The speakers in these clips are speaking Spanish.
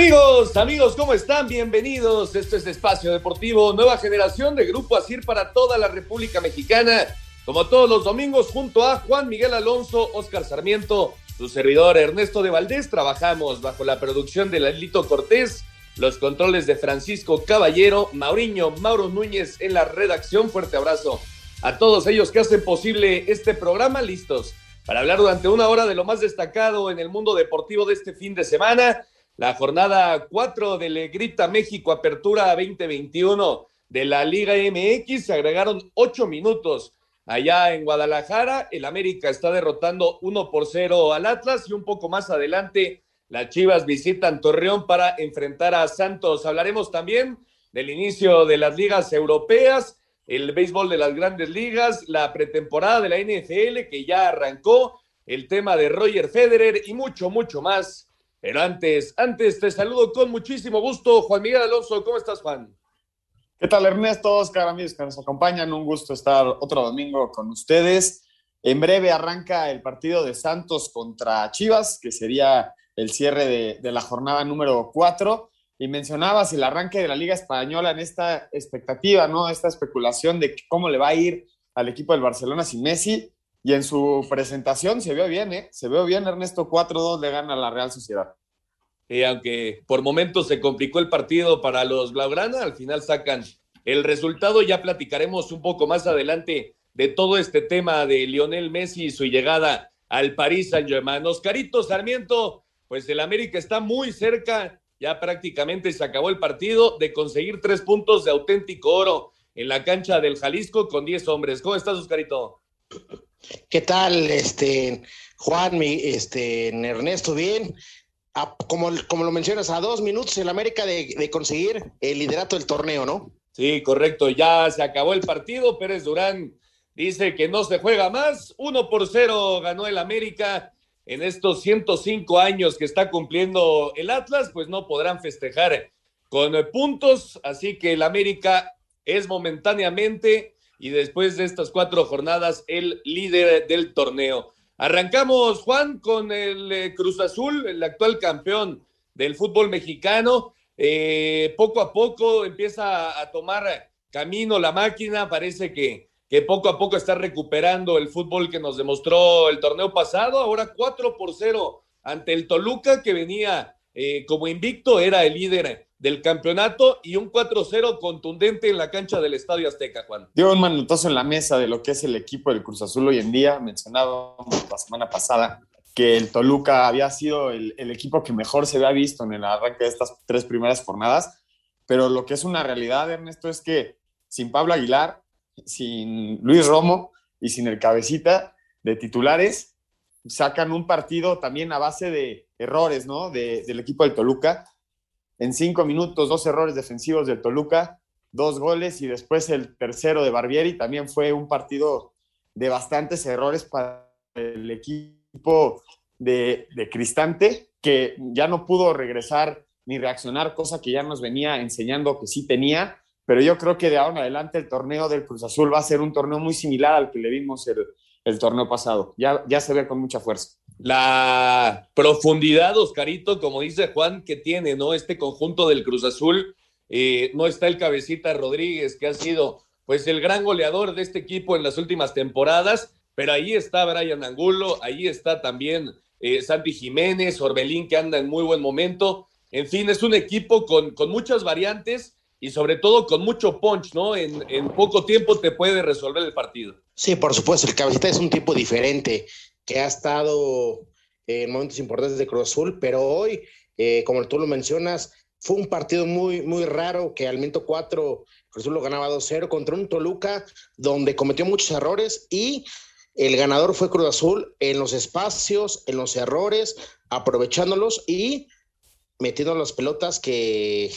Amigos, amigos, ¿cómo están? Bienvenidos. Esto es Espacio Deportivo, nueva generación de Grupo Asir para toda la República Mexicana. Como todos los domingos, junto a Juan Miguel Alonso, Oscar Sarmiento, su servidor Ernesto de Valdés, trabajamos bajo la producción de Lalito Cortés, los controles de Francisco Caballero, Mauriño, Mauro Núñez en la redacción. Fuerte abrazo a todos ellos que hacen posible este programa. Listos para hablar durante una hora de lo más destacado en el mundo deportivo de este fin de semana la jornada 4 del Grita México Apertura 2021 de la Liga MX. Se agregaron 8 minutos allá en Guadalajara. El América está derrotando 1 por 0 al Atlas y un poco más adelante las Chivas visitan Torreón para enfrentar a Santos. Hablaremos también del inicio de las ligas europeas, el béisbol de las grandes ligas, la pretemporada de la NFL que ya arrancó, el tema de Roger Federer y mucho, mucho más pero antes, antes te saludo con muchísimo gusto, Juan Miguel Alonso. ¿Cómo estás, Juan? ¿Qué tal, Ernesto? Oscar, amigos que nos acompañan. Un gusto estar otro domingo con ustedes. En breve arranca el partido de Santos contra Chivas, que sería el cierre de, de la jornada número 4. Y mencionabas el arranque de la Liga Española en esta expectativa, ¿no? Esta especulación de cómo le va a ir al equipo del Barcelona sin Messi. Y en su presentación se vio bien, ¿eh? Se vio bien, Ernesto 4-2 le gana a la Real Sociedad. Y aunque por momentos se complicó el partido para los Blaugrana, al final sacan el resultado. Ya platicaremos un poco más adelante de todo este tema de Lionel Messi y su llegada al París Saint-Germain. Oscarito Sarmiento, pues el América está muy cerca, ya prácticamente se acabó el partido, de conseguir tres puntos de auténtico oro en la cancha del Jalisco con diez hombres. ¿Cómo estás, Oscarito? ¿Qué tal, este, Juan, este, Ernesto? Bien. como, como lo mencionas, a dos minutos el América de, conseguir el liderato del torneo, ¿no? Sí, correcto. Ya se acabó el partido. Pérez Durán dice que no se juega más. Uno por cero ganó el América en estos 105 años que está cumpliendo el Atlas, pues no podrán festejar con puntos. Así que el América es momentáneamente y después de estas cuatro jornadas el líder del torneo. Arrancamos, Juan, con el eh, Cruz Azul, el actual campeón del fútbol mexicano. Eh, poco a poco empieza a tomar camino la máquina, parece que, que poco a poco está recuperando el fútbol que nos demostró el torneo pasado, ahora 4 por 0 ante el Toluca que venía eh, como invicto, era el líder del campeonato y un 4-0 contundente en la cancha del Estadio Azteca, Juan. Dio un manutazo en la mesa de lo que es el equipo del Cruz Azul hoy en día. Mencionábamos la semana pasada que el Toluca había sido el, equipo que mejor se había visto en el arranque de estas tres primeras jornadas, pero lo que es una realidad, Ernesto, es que sin Pablo Aguilar, sin Luis Romo y sin el cabecita de titulares, sacan un partido también a base de errores, ¿no? del equipo del Toluca en cinco minutos, dos errores defensivos del Toluca, dos goles y después el tercero de Barbieri. También fue un partido de bastantes errores para el equipo de, Cristante, que ya no pudo regresar ni reaccionar, cosa que ya nos venía enseñando que sí tenía. Pero yo creo que de ahora en adelante el torneo del Cruz Azul va a ser un torneo muy similar al que le vimos el, el torneo pasado. Ya, ya se ve con mucha fuerza la profundidad, Oscarito, como dice Juan, que tiene, ¿no? Este conjunto del Cruz Azul. Eh, no está el cabecita Rodríguez, que ha sido pues el gran goleador de este equipo en las últimas temporadas, pero ahí está Brian Angulo, ahí está también eh, Santi Jiménez, Orbelín, que anda en muy buen momento. En fin, es un equipo con, con muchas variantes y sobre todo con mucho punch, ¿no? En, en, poco tiempo te puede resolver el partido. Sí, por supuesto, el cabecita es un tipo diferente que ha estado en momentos importantes de Cruz Azul, pero hoy, eh, como tú lo mencionas, fue un partido muy, muy raro que al minuto 4 Cruz Azul lo ganaba 2-0 contra un Toluca donde cometió muchos errores y el ganador fue Cruz Azul en los espacios, en los errores, aprovechándolos y metiendo las pelotas que,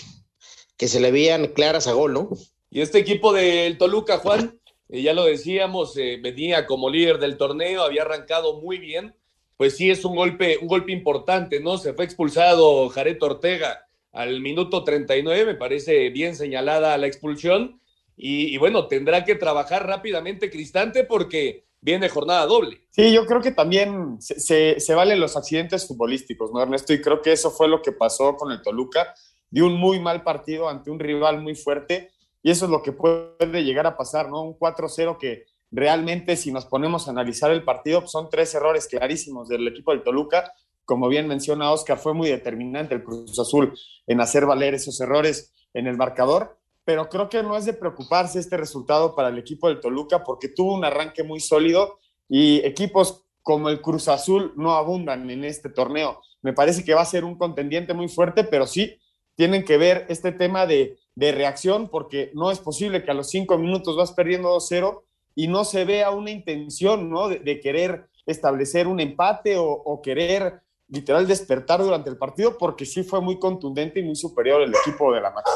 que se le veían claras a gol, ¿no? Y este equipo del Toluca, Juan, ya lo decíamos, eh, venía como líder del torneo, había arrancado muy bien, pues sí es un golpe, un golpe importante, ¿no? Se fue expulsado Jared Ortega al minuto 39, me parece bien señalada la expulsión, y, bueno, tendrá que trabajar rápidamente Cristante porque viene jornada doble. Sí, yo creo que también se, se, valen los accidentes futbolísticos, ¿no, Ernesto? Y creo que eso fue lo que pasó con el Toluca, de un muy mal partido ante un rival muy fuerte, y eso es lo que puede llegar a pasar, ¿no? Un 4-0 que realmente, si nos ponemos a analizar el partido, son tres errores clarísimos del equipo del Toluca. Como bien menciona Oscar, fue muy determinante el Cruz Azul en hacer valer esos errores en el marcador pero creo que no es de preocuparse este resultado para el equipo del Toluca porque tuvo un arranque muy sólido y equipos como el Cruz Azul no abundan en este torneo. Me parece que va a ser un contendiente muy fuerte, pero sí tienen que ver este tema de, reacción porque no es posible que a los cinco minutos vas perdiendo 2-0 y no se vea una intención ¿no? de, querer establecer un empate o, o querer literal despertar durante el partido porque sí fue muy contundente y muy superior el equipo de la máquina.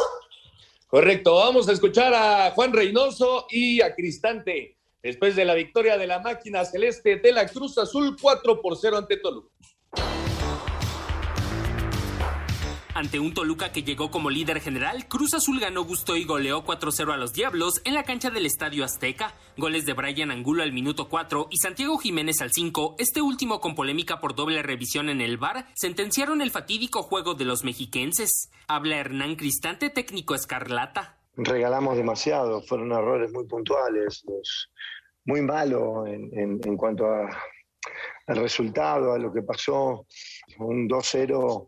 Correcto, vamos a escuchar a Juan Reynoso y a Cristante después de la victoria de la máquina celeste de la Cruz Azul 4 por 0 ante Toluca. Ante un Toluca que llegó como líder general, Cruz Azul ganó gusto y goleó 4-0 a los Diablos en la cancha del Estadio Azteca. Goles de Brian Angulo al minuto 4 y Santiago Jiménez al 5, este último con polémica por doble revisión en el VAR, sentenciaron el fatídico juego de los mexiquenses. Habla Hernán Cristante, técnico escarlata. Regalamos demasiado, fueron errores muy puntuales, muy malos en, cuanto al resultado, a lo que pasó. Un 2-0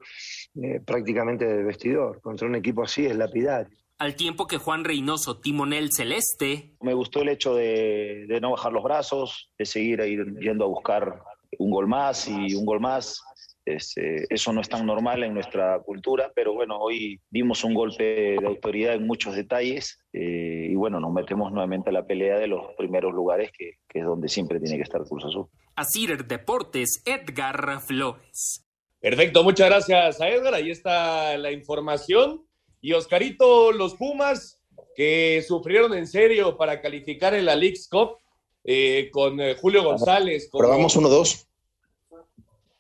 eh, prácticamente de vestidor. Contra un equipo así es lapidario. Al tiempo que Juan Reynoso, timonel celeste. Me gustó el hecho de, no bajar los brazos, de seguir yendo a buscar un gol más y un gol más. Este, eso no es tan normal en nuestra cultura, pero bueno, hoy dimos un golpe de autoridad en muchos detalles eh, y bueno, nos metemos nuevamente a la pelea de los primeros lugares, que, que es donde siempre tiene que estar Cruz Azul. Asir Deportes, Edgar Flores. Perfecto, muchas gracias a Edgar. Ahí está la información. Y Oscarito, los Pumas que sufrieron en serio para calificar en la League's Cup eh, con eh, Julio González. Como, Probamos 1-2.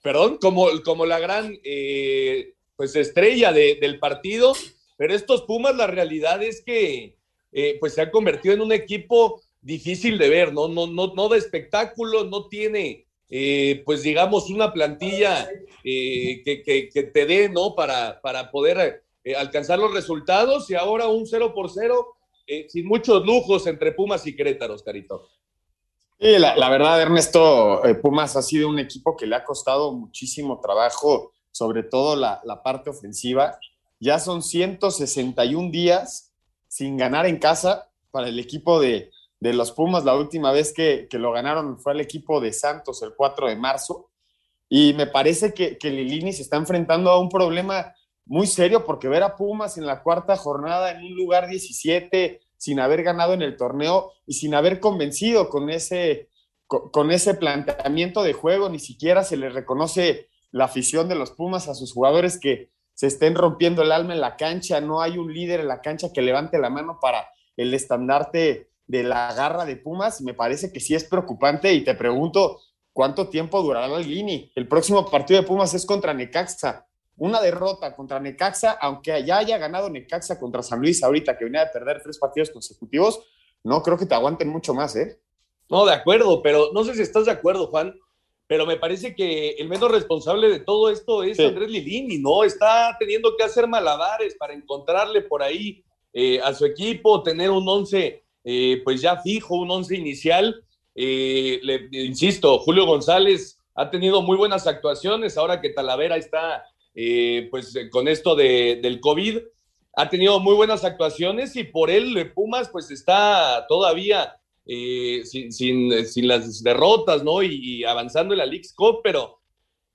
Perdón, como, como la gran eh, pues estrella del partido. Pero estos Pumas, la realidad es que pues se han convertido en un equipo difícil de ver, ¿no? No, no, no de espectáculo, no tiene eh, pues digamos, una plantilla eh, que, te dé, ¿no? Para, para poder eh, alcanzar los resultados y ahora un 0 por 0 sin muchos lujos entre Pumas y Querétaro, Carito. La, la, verdad, Ernesto, Pumas ha sido un equipo que le ha costado muchísimo trabajo, sobre todo la, la parte ofensiva. Ya son 161 días sin ganar en casa para el equipo de, de los Pumas. La última vez que, lo ganaron fue el equipo de Santos el 4 de marzo. Y me parece que, que Lilini se está enfrentando a un problema muy serio porque ver a Pumas en la cuarta jornada en un lugar 17 sin haber ganado en el torneo y sin haber convencido con ese, con, ese planteamiento de juego, ni siquiera se le reconoce la afición de los Pumas a sus jugadores que se estén rompiendo el alma en la cancha, no hay un líder en la cancha que levante la mano para el estandarte de la garra de Pumas, me parece que sí es preocupante y te pregunto, ¿cuánto tiempo durará el Lini? El próximo partido de Pumas es contra Necaxa. Una derrota contra Necaxa, aunque ya haya ganado Necaxa contra San Luis ahorita, que venía de perder tres partidos consecutivos, no creo que te aguanten mucho más, ¿eh? No, de acuerdo, pero no sé si estás de acuerdo, Juan, pero me parece que el menos responsable de todo esto es Andrés Lilini, ¿no? Está teniendo que hacer malabares para encontrarle por ahí eh, a su equipo, tener un once eh, pues ya fijo, un once inicial. Eh, le, insisto, Julio González ha tenido muy buenas actuaciones ahora que Talavera está eh, pues con esto de, del COVID. Ha tenido muy buenas actuaciones y por él Pumas pues está todavía sin, sin, las derrotas, ¿no? Y, avanzando en la League Cup, pero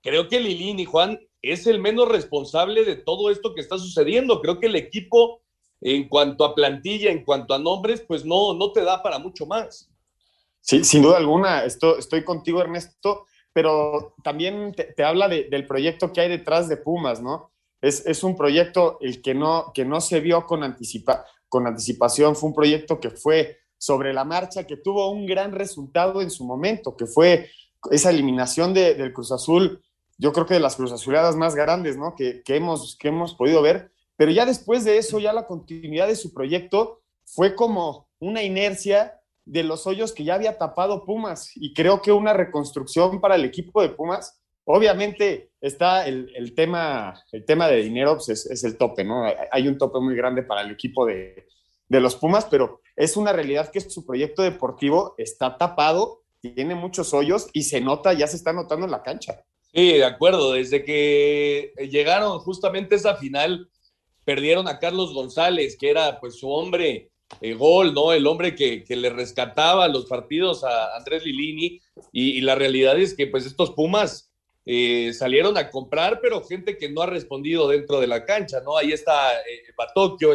creo que Lilín y Juan es el menos responsable de todo esto que está sucediendo. Creo que el equipo en cuanto a plantilla, en cuanto a nombres, pues no, no te da para mucho más. Sí, sin duda alguna, esto, estoy contigo, Ernesto, pero también te, habla del proyecto que hay detrás de Pumas, ¿no? es, es un proyecto el que no, que no se vio con, anticipa, con anticipación, fue un proyecto que fue sobre la marcha, que tuvo un gran resultado en su momento, que fue esa eliminación de, del Cruz Azul, yo creo que de las Cruz Azuladas más grandes, ¿no? Que, que, hemos, que hemos podido ver, pero ya después de eso, ya la continuidad de su proyecto fue como una inercia de los hoyos que ya había tapado Pumas y creo que una reconstrucción para el equipo de Pumas Obviamente está el, el, tema, el tema de dinero, pues es, es, el tope, ¿no? Hay un tope muy grande para el equipo de, de, los Pumas, pero es una realidad que su proyecto deportivo está tapado, tiene muchos hoyos y se nota, ya se está notando en la cancha. Sí, de acuerdo. Desde que llegaron justamente esa final, perdieron a Carlos González, que era pues su hombre eh, gol, ¿no? El hombre que, que, le rescataba los partidos a Andrés Lilini. Y, la realidad es que pues estos Pumas eh, salieron a comprar, pero gente que no ha respondido dentro de la cancha, ¿no? Ahí está eh,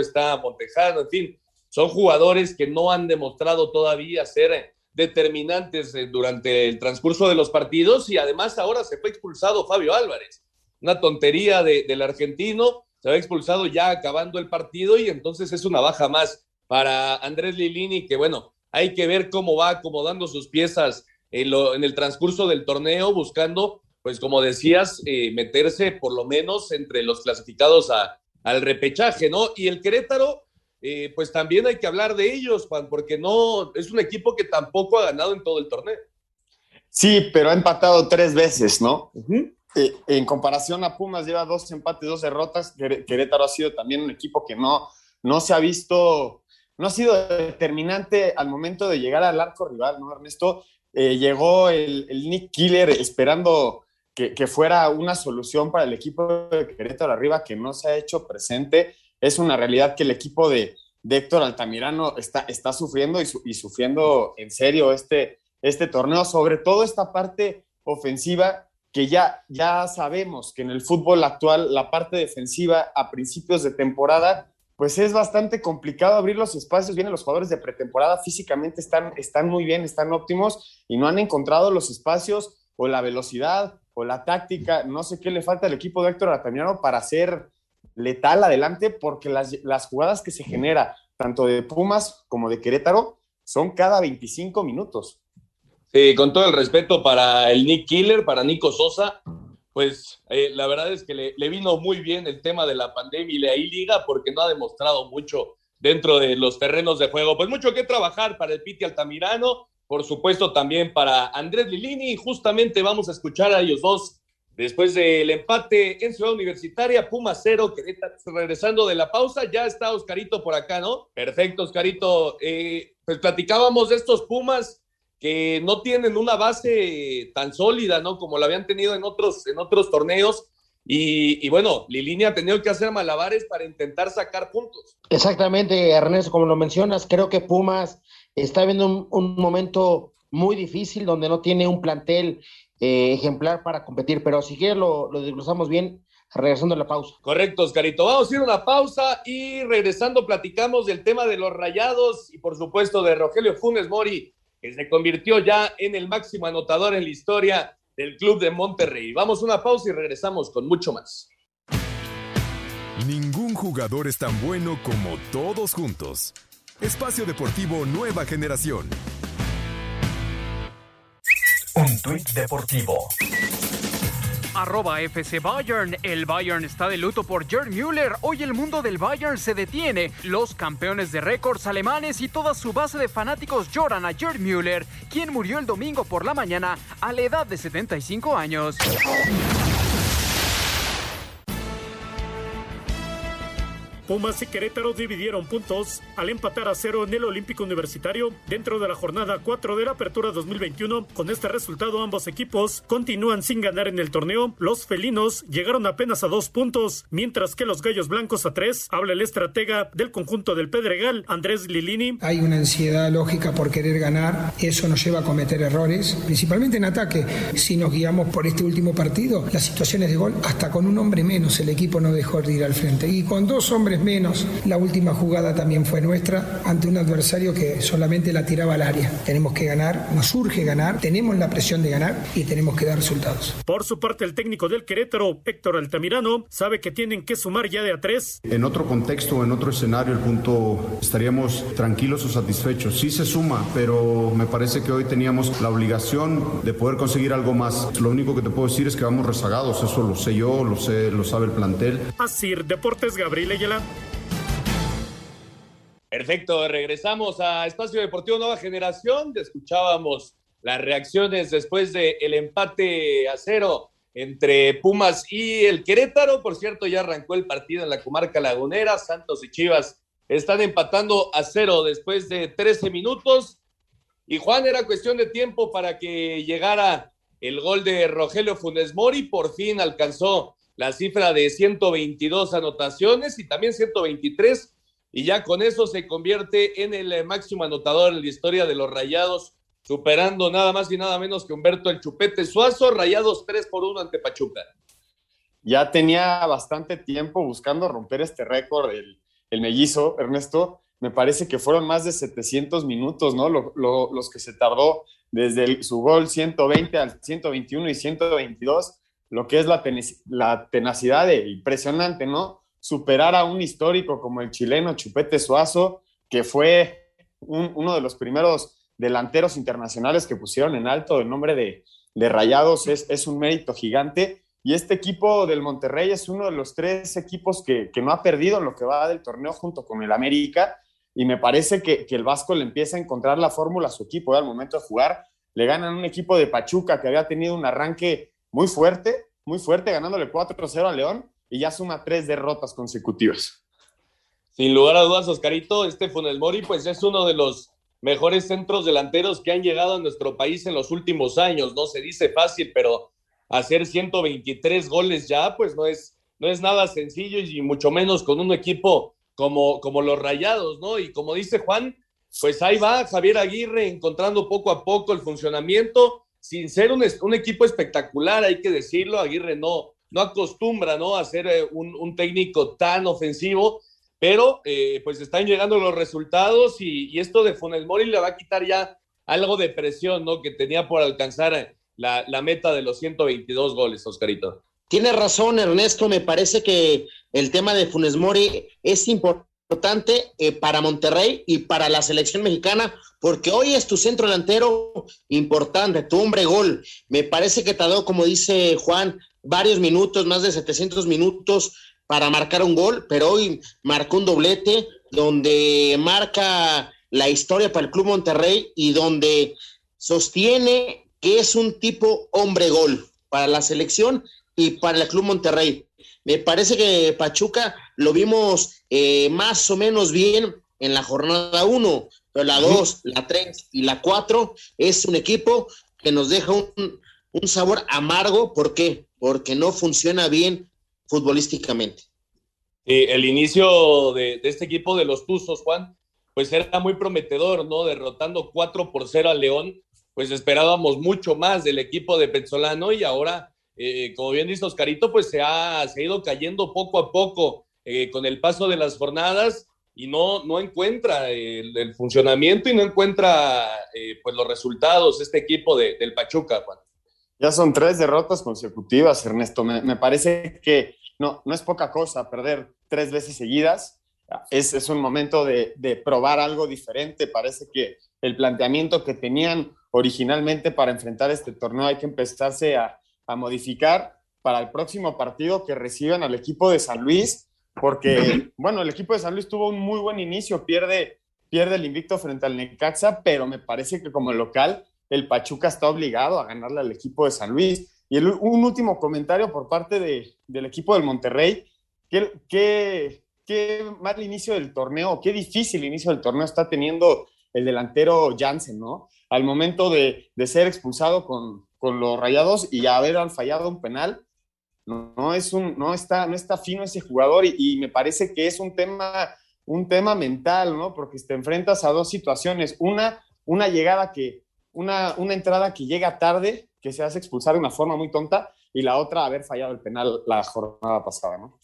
está Montejano, en fin, son jugadores que no han demostrado todavía ser determinantes eh, durante el transcurso de los partidos y además ahora se fue expulsado Fabio Álvarez. Una tontería de, del argentino, se ha expulsado ya acabando el partido y entonces es una baja más para Andrés Lilini, que bueno, hay que ver cómo va acomodando sus piezas en, lo, en el transcurso del torneo, buscando pues como decías, eh, meterse por lo menos entre los clasificados a, al repechaje, ¿no? Y el Querétaro, eh, pues también hay que hablar de ellos, Juan, porque no, es un equipo que tampoco ha ganado en todo el torneo. Sí, pero ha empatado tres veces, ¿no? Uh -huh. Eh, en comparación a Pumas, lleva dos empates, dos derrotas. Querétaro ha sido también un equipo que no, no se ha visto, no ha sido determinante al momento de llegar al arco rival, ¿no, Ernesto? Eh, llegó el, el Nick Killer esperando que, que, fuera una solución para el equipo de Querétaro arriba que no se ha hecho presente. Es una realidad que el equipo de, de Héctor Altamirano está, está sufriendo y, su, y, sufriendo en serio este, este torneo, sobre todo esta parte ofensiva que ya, ya sabemos que en el fútbol actual la parte defensiva a principios de temporada pues es bastante complicado abrir los espacios. Vienen los jugadores de pretemporada, físicamente están, están muy bien, están óptimos y no han encontrado los espacios o la velocidad o la táctica, no sé qué le falta al equipo de Héctor Altamirano para ser letal adelante, porque las, las, jugadas que se genera, tanto de Pumas como de Querétaro, son cada 25 minutos. Sí, con todo el respeto para el Nick Killer, para Nico Sosa, pues eh, la verdad es que le, vino muy bien el tema de la pandemia y le ahí liga porque no ha demostrado mucho dentro de los terrenos de juego. Pues mucho que trabajar para el Piti Altamirano por supuesto también para Andrés Lilini. Justamente vamos a escuchar a ellos dos después del empate en Ciudad Universitaria, Puma cero, regresando de la pausa, ya está Oscarito por acá, ¿no? Perfecto, Oscarito. Eh, pues platicábamos de estos Pumas que no tienen una base tan sólida, ¿no? Como la habían tenido en otros, en otros torneos. Y, y, bueno, Lilini ha tenido que hacer malabares para intentar sacar puntos. Exactamente, Ernesto, como lo mencionas, creo que Pumas está viendo un, un momento muy difícil donde no tiene un plantel eh, ejemplar para competir, pero si quieres lo, lo desglosamos bien regresando a la pausa. Correcto, Oscarito. Vamos a ir a una pausa y regresando platicamos del tema de los rayados y por supuesto de Rogelio Funes Mori, que se convirtió ya en el máximo anotador en la historia del club de Monterrey. Vamos a una pausa y regresamos con mucho más. Ningún jugador es tan bueno como todos juntos. Espacio Deportivo Nueva Generación. Un tuit deportivo. Arroba FC Bayern. El Bayern está de luto por Gerd Müller. Hoy el mundo del Bayern se detiene. Los campeones de récords alemanes y toda su base de fanáticos lloran a Gerd Müller, quien murió el domingo por la mañana a la edad de 75 años. Pumas y Querétaro dividieron puntos al empatar a cero en el Olímpico Universitario dentro de la jornada 4 de la Apertura 2021. Con este resultado, ambos equipos continúan sin ganar en el torneo. Los felinos llegaron apenas a dos puntos, mientras que los gallos blancos a tres. Habla el estratega del conjunto del Pedregal, Andrés Lilini. Hay una ansiedad lógica por querer ganar. Eso nos lleva a cometer errores, principalmente en ataque. Si nos guiamos por este último partido, las situaciones de gol, hasta con un hombre menos, el equipo no dejó de ir al frente. Y con dos hombres es menos. La última jugada también fue nuestra ante un adversario que solamente la tiraba al área. Tenemos que ganar, nos urge ganar, tenemos la presión de ganar y tenemos que dar resultados. Por su parte, el técnico del Querétaro, Héctor Altamirano, sabe que tienen que sumar ya de a tres. En otro contexto, en otro escenario, el punto estaríamos tranquilos o satisfechos. Sí se suma, pero me parece que hoy teníamos la obligación de poder conseguir algo más. Lo único que te puedo decir es que vamos rezagados, eso lo sé yo, lo sé, lo sabe el plantel. Así, Deportes Gabriel Ayala. Perfecto, regresamos a Espacio Deportivo Nueva Generación. Escuchábamos las reacciones después del el empate a cero entre Pumas y el Querétaro. Por cierto, ya arrancó el partido en la comarca lagunera. Santos y Chivas están empatando a cero después de 13 minutos. Y Juan, era cuestión de tiempo para que llegara el gol de Rogelio Funes Mori. Por fin alcanzó la cifra de 122 anotaciones y también 123. Y ya con eso se convierte en el máximo anotador en la historia de los Rayados superando nada más y nada menos que Humberto el Chupete Suazo, rayados 3 por 1 ante Pachuca. Ya tenía bastante tiempo buscando romper este récord, el, el mellizo, Ernesto. Me parece que fueron más de 700 minutos, ¿no? los que se tardó desde su gol 120 al 121 y 122, lo que es la, la tenacidad de, impresionante, ¿no? Superar a un histórico como el chileno Chupete Suazo, que fue uno de los primeros delanteros internacionales que pusieron en alto el nombre de, de Rayados es, es, un mérito gigante. Y este equipo del Monterrey es uno de los tres equipos que, que no ha perdido en lo que va del torneo junto con el América. Y me parece que, que el Vasco le empieza a encontrar la fórmula a su equipo al momento de jugar. Le ganan un equipo de Pachuca que había tenido un arranque muy fuerte, muy fuerte, ganándole 4-0 a León y ya suma tres derrotas consecutivas. Sin lugar a dudas, Oscarito, este Funes Mori pues es uno de los mejores centros delanteros que han llegado a nuestro país en los últimos años. No se dice fácil, pero hacer 123 goles ya, pues no es, no es nada sencillo y mucho menos con un equipo como, como los Rayados, ¿no? Y como dice Juan, pues ahí va Javier Aguirre encontrando poco a poco el funcionamiento, sin ser un, equipo espectacular, hay que decirlo, Aguirre no, no acostumbra, ¿no? A ser eh, un, técnico tan ofensivo, pero eh, pues están llegando los resultados y, esto de Funes Mori le va a quitar ya algo de presión, ¿no? Que tenía por alcanzar la, la meta de los 122 goles, Oscarito. Tiene razón, Ernesto. Me parece que el tema de Funes Mori es importante eh, para Monterrey y para la selección mexicana, porque hoy es tu centro delantero importante, tu hombre gol. Me parece que te ha dado, como dice Juan, varios minutos, más de 700 minutos para marcar un gol, pero hoy marcó un doblete donde marca la historia para el Club Monterrey y donde sostiene que es un tipo hombre gol para la selección y para el Club Monterrey. Me parece que Pachuca lo vimos eh, más o menos bien en la jornada 1, pero la 2, la 3 y la 4 es un equipo que nos deja un, un sabor amargo. ¿Por qué? Porque no funciona bien futbolísticamente. el inicio de, este equipo de los Tuzos, Juan, pues era muy prometedor, ¿no? Derrotando 4 por 0 a León, pues esperábamos mucho más del equipo de Petzolano y ahora, eh, como bien dice Oscarito, pues se ha, se ha ido cayendo poco a poco eh, con el paso de las jornadas y no, no encuentra el, funcionamiento y no encuentra eh, pues los resultados este equipo de, del Pachuca, Juan. Ya son tres derrotas consecutivas, Ernesto. Me, me parece que no, no es poca cosa perder tres veces seguidas. Es, es un momento de, de, probar algo diferente. Parece que el planteamiento que tenían originalmente para enfrentar este torneo hay que empezarse a, a modificar para el próximo partido que reciban al equipo de San Luis, porque, bueno, el equipo de San Luis tuvo un muy buen inicio, pierde, pierde el invicto frente al Necaxa, pero me parece que como local el Pachuca está obligado a ganarle al equipo de San Luis. Y un último comentario por parte de, del equipo del Monterrey. Qué, qué, qué mal inicio del torneo, qué difícil inicio del torneo está teniendo el delantero Jansen, ¿no? Al momento de, de ser expulsado con, con, los rayados y haber fallado un penal, no, es un, no, está, no está fino ese jugador y, y, me parece que es un tema, un tema mental, ¿no? Porque te enfrentas a dos situaciones. Una, una llegada que, una, una entrada que llega tarde que se hace expulsar de una forma muy tonta y la otra haber fallado el penal la jornada pasada, ¿no?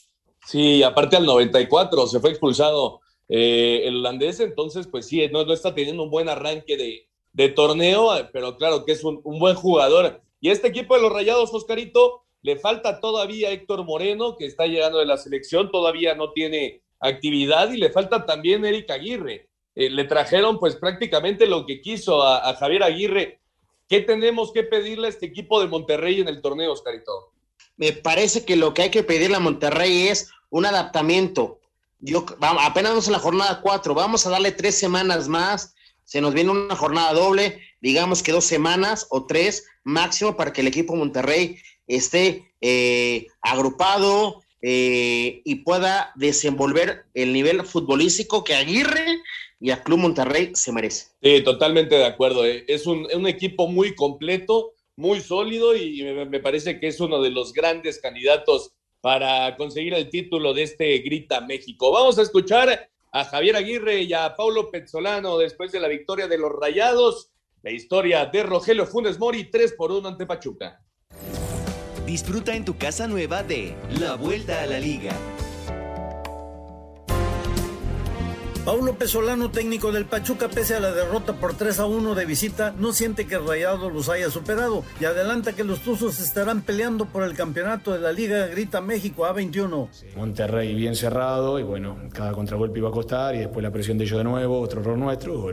Sí, aparte al 94 se fue expulsado eh, el holandés, entonces pues sí, no, no, está teniendo un buen arranque de, de torneo, pero claro que es un, buen jugador. Y este equipo de los Rayados, Oscarito, le falta todavía Héctor Moreno, que está llegando de la selección, todavía no tiene actividad, y le falta también Eric Aguirre. Eh, le trajeron pues prácticamente lo que quiso a, a, Javier Aguirre. ¿Qué tenemos que pedirle a este equipo de Monterrey en el torneo, Oscarito? Me parece que lo que hay que pedirle a Monterrey es un adaptamiento. Yo, vamos, apenas vamos en la jornada cuatro, vamos a darle tres semanas más. Se nos viene una jornada doble, digamos que dos semanas o tres máximo para que el equipo Monterrey esté eh, agrupado eh, y pueda desenvolver el nivel futbolístico que Aguirre y a Club Monterrey se merece. Sí, totalmente de acuerdo. Eh. Es un, equipo muy completo, muy sólido y me, parece que es uno de los grandes candidatos para conseguir el título de este Grita México. Vamos a escuchar a Javier Aguirre y a Paulo Pezzolano después de la victoria de los Rayados. La historia de Rogelio Funes Mori, 3 por 1 ante Pachuca. Disfruta en tu casa nueva de La Vuelta a la Liga. Paulo Pesolano, técnico del Pachuca, pese a la derrota por 3 a 1 de visita, no siente que Rayado los haya superado y adelanta que los Tuzos estarán peleando por el campeonato de la Liga Grita México A21. Sí, Monterrey bien cerrado y bueno, cada contragolpe iba a costar y después la presión de ellos de nuevo, otro error nuestro.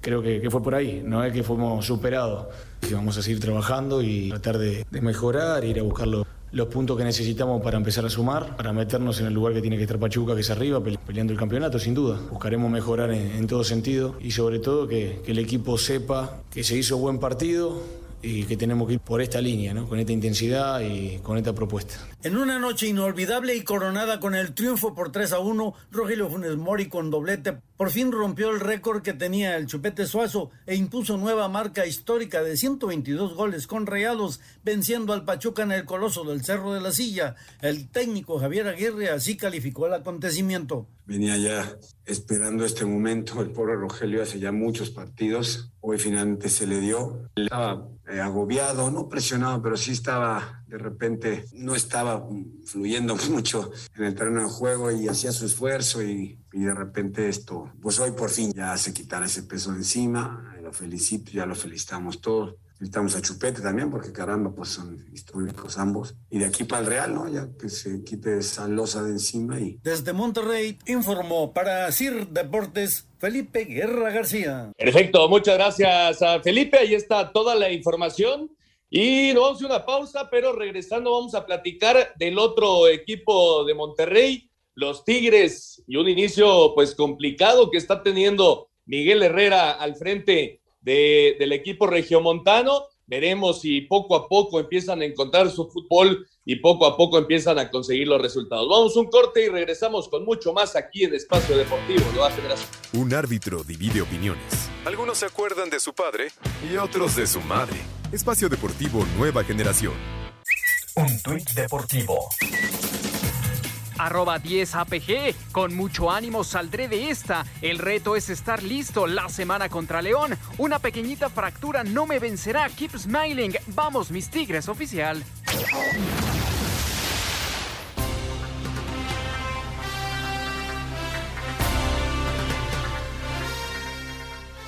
Creo que, que, fue por ahí, no es que fuimos superados. Y vamos a seguir trabajando y tratar de, de mejorar, ir a buscarlo los puntos que necesitamos para empezar a sumar, para meternos en el lugar que tiene que estar Pachuca, que es arriba, peleando el campeonato, sin duda. Buscaremos mejorar en, todo sentido y sobre todo que, que el equipo sepa que se hizo buen partido, y que tenemos que ir por esta línea, ¿no? con esta intensidad y con esta propuesta. En una noche inolvidable y coronada con el triunfo por 3 a 1, Rogelio Funes Mori con doblete por fin rompió el récord que tenía el Chupete Suazo e impuso nueva marca histórica de 122 goles con Rayados, venciendo al Pachuca en el Coloso del Cerro de la Silla. El técnico Javier Aguirre así calificó el acontecimiento. Venía ya esperando este momento, el pobre Rogelio hace ya muchos partidos, hoy finalmente se le dio. Estaba eh, agobiado, no presionado, pero sí estaba, de repente, no estaba fluyendo mucho en el terreno de juego y hacía su esfuerzo y, y de repente esto, pues hoy por fin ya se quitara ese peso de encima, lo felicito, ya lo felicitamos todos. Felicitamos a Chupete también, porque caramba, pues son históricos ambos. Y de aquí para el Real, ¿no? Ya que se quite esa losa de encima y... Desde Monterrey informó para CIR Deportes Felipe Guerra García. Perfecto, muchas gracias a Felipe. Ahí está toda la información. Y nos vamos a una pausa, pero regresando vamos a platicar del otro equipo de Monterrey, los Tigres, y un inicio pues complicado que está teniendo Miguel Herrera al frente de, del equipo regiomontano. Veremos si poco a poco empiezan a encontrar su fútbol y poco a poco empiezan a conseguir los resultados. Vamos a un corte y regresamos con mucho más aquí en Espacio Deportivo, Nueva Generación. Un árbitro divide opiniones. Algunos se acuerdan de su padre y otros de su madre. Espacio Deportivo Nueva Generación. Un tuit deportivo arroba 10 APG. Con mucho ánimo saldré de esta. El reto es estar listo la semana contra León. Una pequeñita fractura no me vencerá. Keep smiling. Vamos, mis tigres oficial.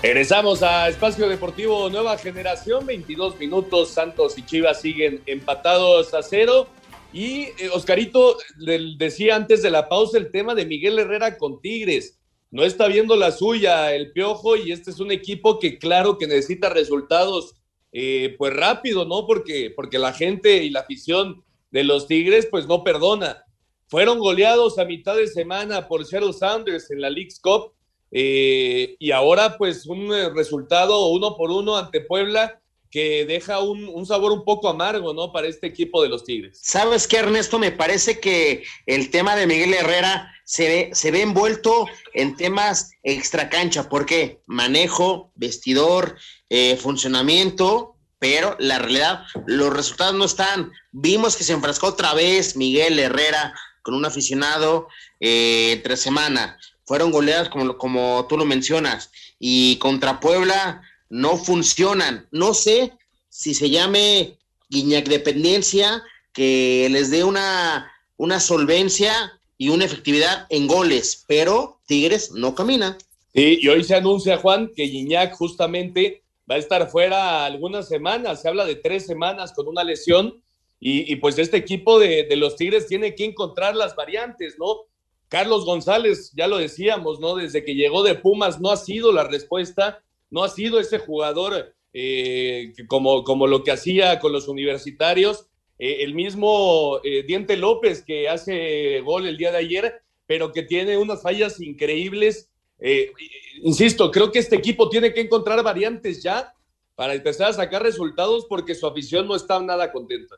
Regresamos a Espacio Deportivo Nueva Generación, 22 minutos, Santos y Chivas siguen empatados a cero. Y eh, Oscarito le decía antes de la pausa el tema de Miguel Herrera con Tigres. No está viendo la suya el Piojo y este es un equipo que claro que necesita resultados eh, pues rápido, ¿no? Porque, porque la gente y la afición de los Tigres pues no perdona. Fueron goleados a mitad de semana por Seattle Sounders en la League's Cup eh, y ahora pues un resultado uno por uno ante Puebla que deja un, un, sabor un poco amargo, ¿no? Para este equipo de los Tigres. ¿Sabes qué, Ernesto? Me parece que el tema de Miguel Herrera se ve, se ve envuelto en temas extracancha. ¿Por qué? Manejo, vestidor, eh, funcionamiento, pero la realidad, los resultados no están. Vimos que se enfrascó otra vez Miguel Herrera con un aficionado eh, entre semana. Fueron goleadas como, como tú lo mencionas. Y contra Puebla no funcionan. No sé si se llame Guiñac dependencia, que les dé una, una solvencia y una efectividad en goles, pero Tigres no camina. Y hoy se anuncia, Juan, que Guiñac justamente va a estar fuera algunas semanas, se habla de tres semanas con una lesión, y, pues este equipo de, de, los Tigres tiene que encontrar las variantes, ¿no? Carlos González, ya lo decíamos, ¿no? Desde que llegó de Pumas no ha sido la respuesta, no ha sido ese jugador eh, como, como lo que hacía con los universitarios. Eh, el mismo eh, Diente López que hace gol el día de ayer, pero que tiene unas fallas increíbles. insisto, creo que este equipo tiene que encontrar variantes ya para empezar a sacar resultados porque su afición no está nada contenta.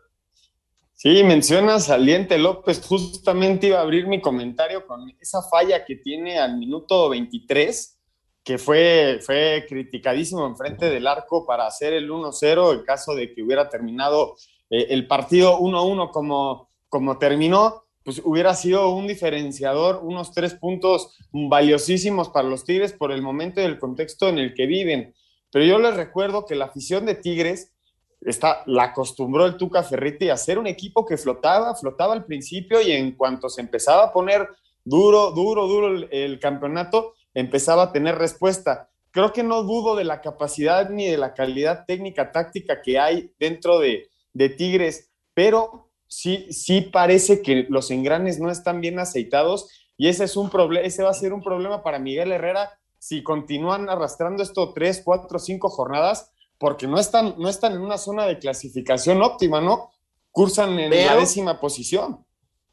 Sí, mencionas a Diente López, justamente iba a abrir mi comentario con esa falla que tiene al minuto 23 que fue, fue criticadísimo enfrente del arco para hacer el 1-0 en caso de que hubiera terminado eh, el partido 1-1 como, como terminó, pues hubiera sido un diferenciador, unos tres puntos valiosísimos para los Tigres por el momento y el contexto en el que viven. Pero yo les recuerdo que la afición de Tigres está, la acostumbró el Tuca Ferretti a ser un equipo que flotaba, flotaba al principio y en cuanto se empezaba a poner duro, duro, duro el campeonato, empezaba a tener respuesta. Creo que no dudo de la capacidad ni de la calidad técnica táctica que hay dentro de, Tigres, pero sí, sí parece que los engranes no están bien aceitados y ese, es un problema, ese va a ser un problema para Miguel Herrera si continúan arrastrando esto tres, cuatro, cinco jornadas, porque no están, no están en una zona de clasificación óptima, ¿no? Cursan en la décima posición.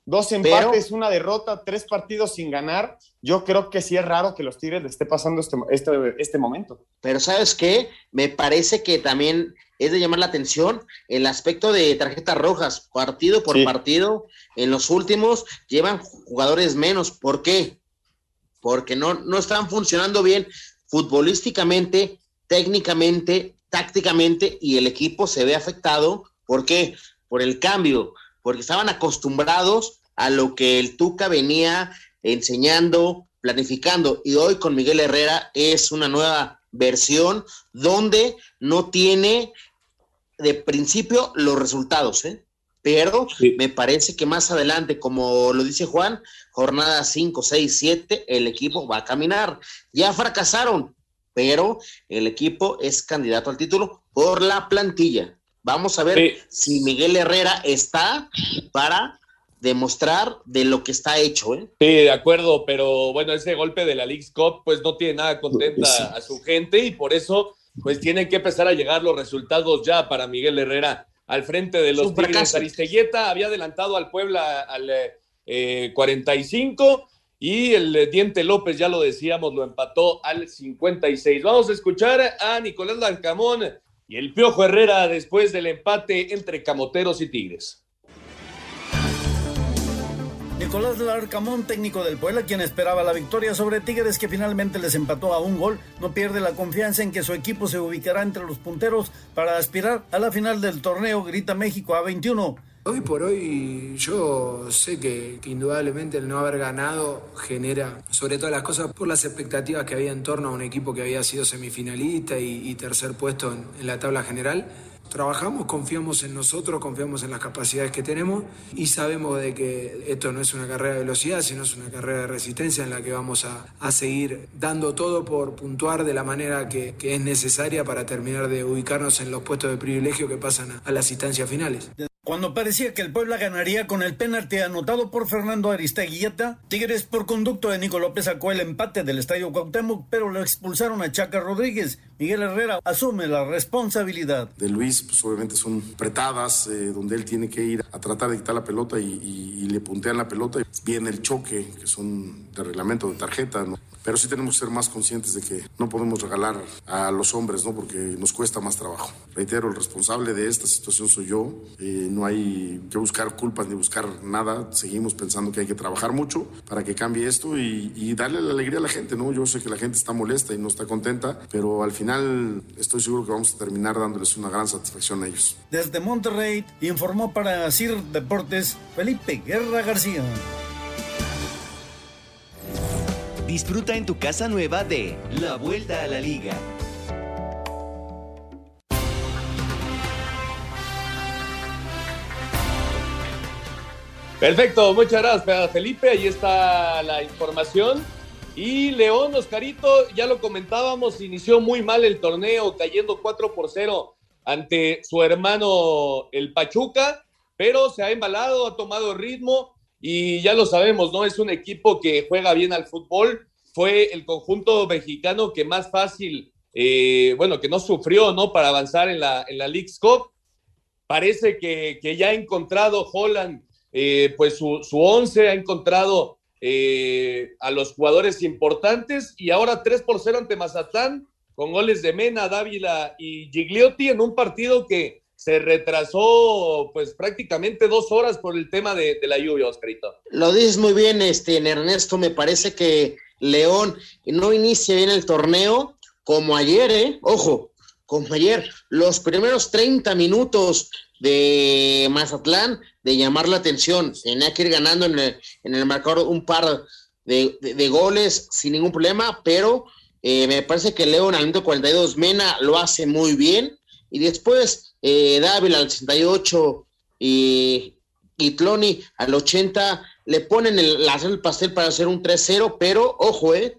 Dos empates, una derrota, tres partidos sin ganar. Yo creo que sí es raro que los Tigres le esté pasando este, este, este momento. Pero ¿sabes qué? Me parece que también es de llamar la atención el aspecto de tarjetas rojas, partido por partido. En los últimos llevan jugadores menos. ¿Por qué? Porque no, no están funcionando bien futbolísticamente, técnicamente, tácticamente y el equipo se ve afectado. ¿Por qué? Por el cambio porque estaban acostumbrados a lo que el Tuca venía enseñando, planificando, y hoy con Miguel Herrera es una nueva versión donde no tiene de principio los resultados, ¿eh? pero me parece que más adelante, como lo dice Juan, jornada 5, 6, 7, el equipo va a caminar. Ya fracasaron, pero el equipo es candidato al título por la plantilla. Vamos a ver si Miguel Herrera está para demostrar de lo que está hecho. ¿eh? Sí, de acuerdo, pero bueno, ese golpe de la League's Cup pues no tiene nada contenta a su gente y por eso pues tienen que empezar a llegar los resultados ya para Miguel Herrera al frente de los Tigres. Aristeguieta había adelantado al Puebla al 45 eh, y el Diente López, ya lo decíamos, lo empató al 56. Vamos a escuchar a Nicolás Lancamón y el Piojo Herrera después del empate entre Camoteros y Tigres. Nicolás Larcamón, técnico del Puebla, quien esperaba la victoria sobre Tigres, que finalmente les empató a un gol, no pierde la confianza en que su equipo se ubicará entre los punteros para aspirar a la final del torneo Grita México a 21. Hoy por hoy yo sé que, indudablemente el no haber ganado genera sobre todas las cosas por las expectativas que había en torno a un equipo que había sido semifinalista y, tercer puesto en, la tabla general. Trabajamos, confiamos en nosotros, confiamos en las capacidades que tenemos y sabemos de que esto no es una carrera de velocidad, sino es una carrera de resistencia en la que vamos a, seguir dando todo por puntuar de la manera que, es necesaria para terminar de ubicarnos en los puestos de privilegio que pasan a las instancias finales. Cuando parecía que el Puebla ganaría con el penalti anotado por Fernando Aristeguieta, Tigres por conducto de Nico López sacó el empate del Estadio Cuauhtémoc, pero lo expulsaron a Chaca Rodríguez. Miguel Herrera asume la responsabilidad. De Luis, pues obviamente son pretadas, eh, donde él tiene que ir a tratar de quitar la pelota y, le puntean la pelota. Viene el choque, que son de reglamento de tarjeta, ¿no? pero sí tenemos que ser más conscientes de que no podemos regalar a los hombres, ¿no? Porque nos cuesta más trabajo. Reitero, el responsable de esta situación soy yo. Eh, no hay que buscar culpas ni buscar nada. Seguimos pensando que hay que trabajar mucho para que cambie esto y, darle la alegría a la gente, ¿no? Yo sé que la gente está molesta y no está contenta, pero al final estoy seguro que vamos a terminar dándoles una gran satisfacción a ellos. Desde Monterrey informó para CIR Deportes Felipe Guerra García. Disfruta en tu casa nueva de La Vuelta a la Liga. Perfecto, muchas gracias Felipe, ahí está la información. Y León, Oscarito, ya lo comentábamos, inició muy mal el torneo, cayendo 4 por 0 ante su hermano el Pachuca, pero se ha embalado, ha tomado ritmo y ya lo sabemos, ¿no? Es un equipo que juega bien al fútbol, fue el conjunto mexicano que más fácil, eh, bueno, que no sufrió, ¿no? Para avanzar en la, en la League's Cup. Parece que, ya ha encontrado Holland, eh, pues su, su once, ha encontrado eh, a los jugadores importantes y ahora 3 por 0 ante Mazatlán con goles de Mena, Dávila y Gigliotti en un partido que se retrasó pues prácticamente dos horas por el tema de, la lluvia, Oscarito. Lo dices muy bien, este, Ernesto, me parece que León no inicia bien el torneo como ayer, ¿eh? Ojo, como ayer, los primeros 30 minutos de Mazatlán de llamar la atención. Tenía que ir ganando en el, en el marcador un par de, goles sin ningún problema, pero eh, me parece que León al minuto 42, Mena lo hace muy bien. Y después eh, Dávila al 68 y, y Tloni al 80 le ponen el, el pastel para hacer un 3-0, pero ojo, eh,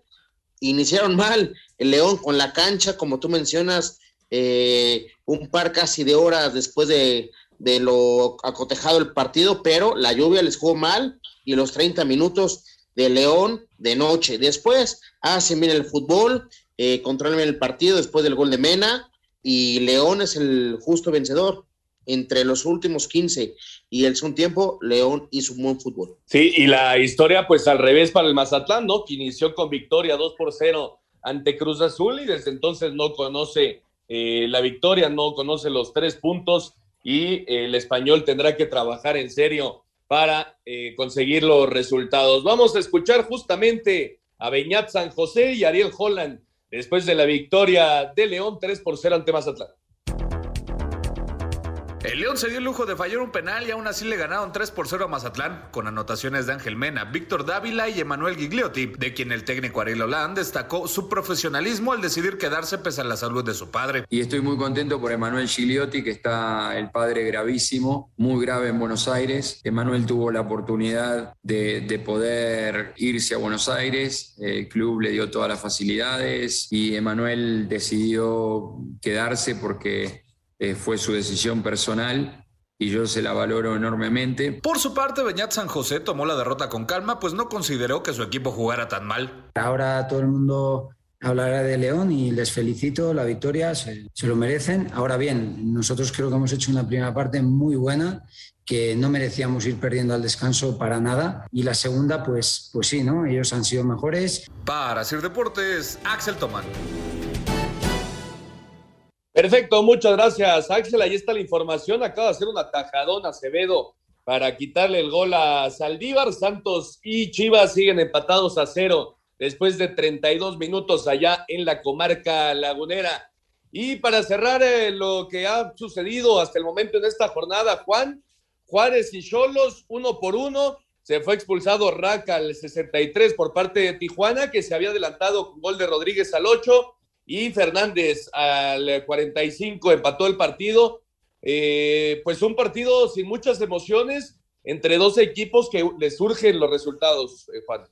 iniciaron mal el León con la cancha, como tú mencionas, eh, un par casi de horas después de, lo acotejado el partido, pero la lluvia les jugó mal y los 30 minutos de León de noche. Después hacen bien el fútbol, eh, controlan el partido después del gol de Mena y León es el justo vencedor. Entre los últimos 15 y el segundo tiempo, León hizo un buen fútbol. Sí, y la historia pues al revés para el Mazatlán, ¿no? Que inició con victoria 2 por 0 ante Cruz Azul y desde entonces no conoce eh, la victoria, no conoce los tres puntos y el español tendrá que trabajar en serio para eh, conseguir los resultados. Vamos a escuchar justamente a Beñat San José y Ariel Holland después de la victoria de León 3 por 0 ante Mazatlán. El León se dio el lujo de fallar un penal y aún así le ganaron 3 por 0 a Mazatlán, con anotaciones de Ángel Mena, Víctor Dávila y Emanuel Gigliotti, de quien el técnico Ariel Hollande destacó su profesionalismo al decidir quedarse pese a la salud de su padre. Y estoy muy contento por Emanuel Gigliotti, que está el padre gravísimo, muy grave en Buenos Aires. Emanuel tuvo la oportunidad de, de poder irse a Buenos Aires, el club le dio todas las facilidades y Emanuel decidió quedarse porque eh, fue su decisión personal y yo se la valoro enormemente. Por su parte, Beñat San José tomó la derrota con calma, pues no consideró que su equipo jugara tan mal. Ahora todo el mundo hablará de León y les felicito, la victoria se, lo merecen. Ahora bien, nosotros creo que hemos hecho una primera parte muy buena que no merecíamos ir perdiendo al descanso para nada. Y la segunda, pues, pues sí, ¿no? Ellos han sido mejores. Para Sir Deportes, Axel Tomán. Perfecto, muchas gracias, Axel. Ahí está la información. Acaba de hacer un atajadón Acevedo para quitarle el gol a Saldívar. Santos y Chivas siguen empatados a cero después de 32 minutos allá en la comarca lagunera. Y para cerrar eh, lo que ha sucedido hasta el momento en esta jornada, Juan, Juárez y Cholos, uno por uno. Se fue expulsado Raca al 63 por parte de Tijuana, que se había adelantado con gol de Rodríguez al 8 y Fernández al 45 empató el partido. Eh, pues un partido sin muchas emociones entre dos equipos que les surgen los resultados, eh, Juan.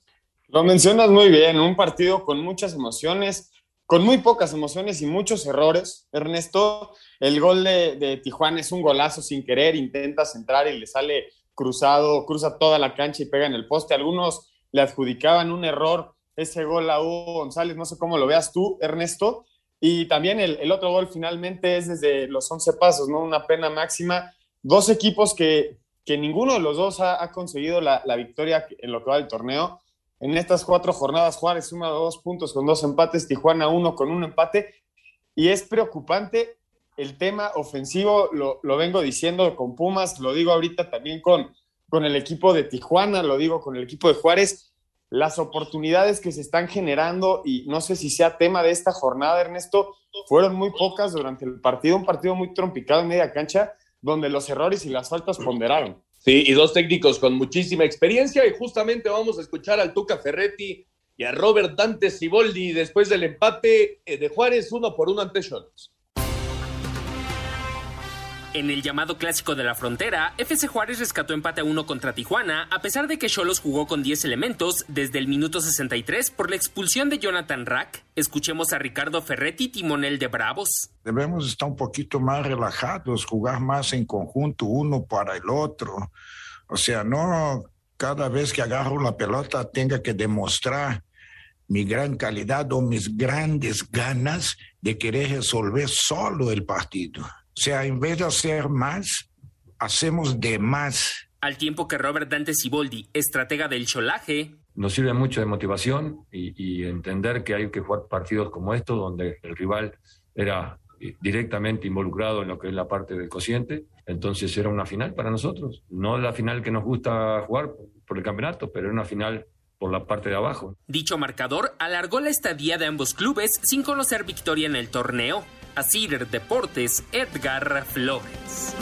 Lo mencionas muy bien, un partido con muchas emociones, con muy pocas emociones y muchos errores. Ernesto, el gol de, de Tijuana es un golazo sin querer, intenta centrar y le sale cruzado, cruza toda la cancha y pega en el poste. Algunos le adjudicaban un error ese gol a Hugo González, no sé cómo lo veas tú, Ernesto. Y también el, otro gol finalmente es desde los 11 pasos, ¿no? Una pena máxima. Dos equipos que, que ninguno de los dos ha, conseguido la, victoria en lo que va del torneo. En estas cuatro jornadas, Juárez suma dos puntos con dos empates, Tijuana uno con un empate. Y es preocupante el tema ofensivo, lo, lo vengo diciendo con Pumas, lo digo ahorita también con, con el equipo de Tijuana, lo digo con el equipo de Juárez las oportunidades que se están generando, y no sé si sea tema de esta jornada, Ernesto, fueron muy pocas durante el partido, un partido muy trompicado en media cancha, donde los errores y las faltas ponderaron. Sí, y dos técnicos con muchísima experiencia, y justamente vamos a escuchar al Tuca Ferretti y a Robert Dante Siboldi después del empate eh, de Juárez uno por uno ante Cholos. En el llamado Clásico de la Frontera, FC Juárez rescató empate a uno contra Tijuana, a pesar de que Cholos jugó con 10 elementos desde el minuto 63 por la expulsión de Jonathan Rack. Escuchemos a Ricardo Ferretti, timonel de Bravos. Debemos estar un poquito más relajados, jugar más en conjunto uno para el otro. O sea, no cada vez que agarro la pelota tenga que demostrar mi gran calidad o mis grandes ganas de querer resolver solo el partido. O sea, en vez de hacer más, hacemos de más. Al tiempo que Robert Dante Siboldi, estratega del cholaje, nos sirve mucho de motivación y, y, entender que hay que jugar partidos como estos, donde el rival era directamente involucrado en lo que es la parte del cociente. Entonces era una final para nosotros. No la final que nos gusta jugar por el campeonato, pero era una final por la parte de abajo. Dicho marcador alargó la estadía de ambos clubes sin conocer victoria en el torneo. Así Deportes, Edgar Flores.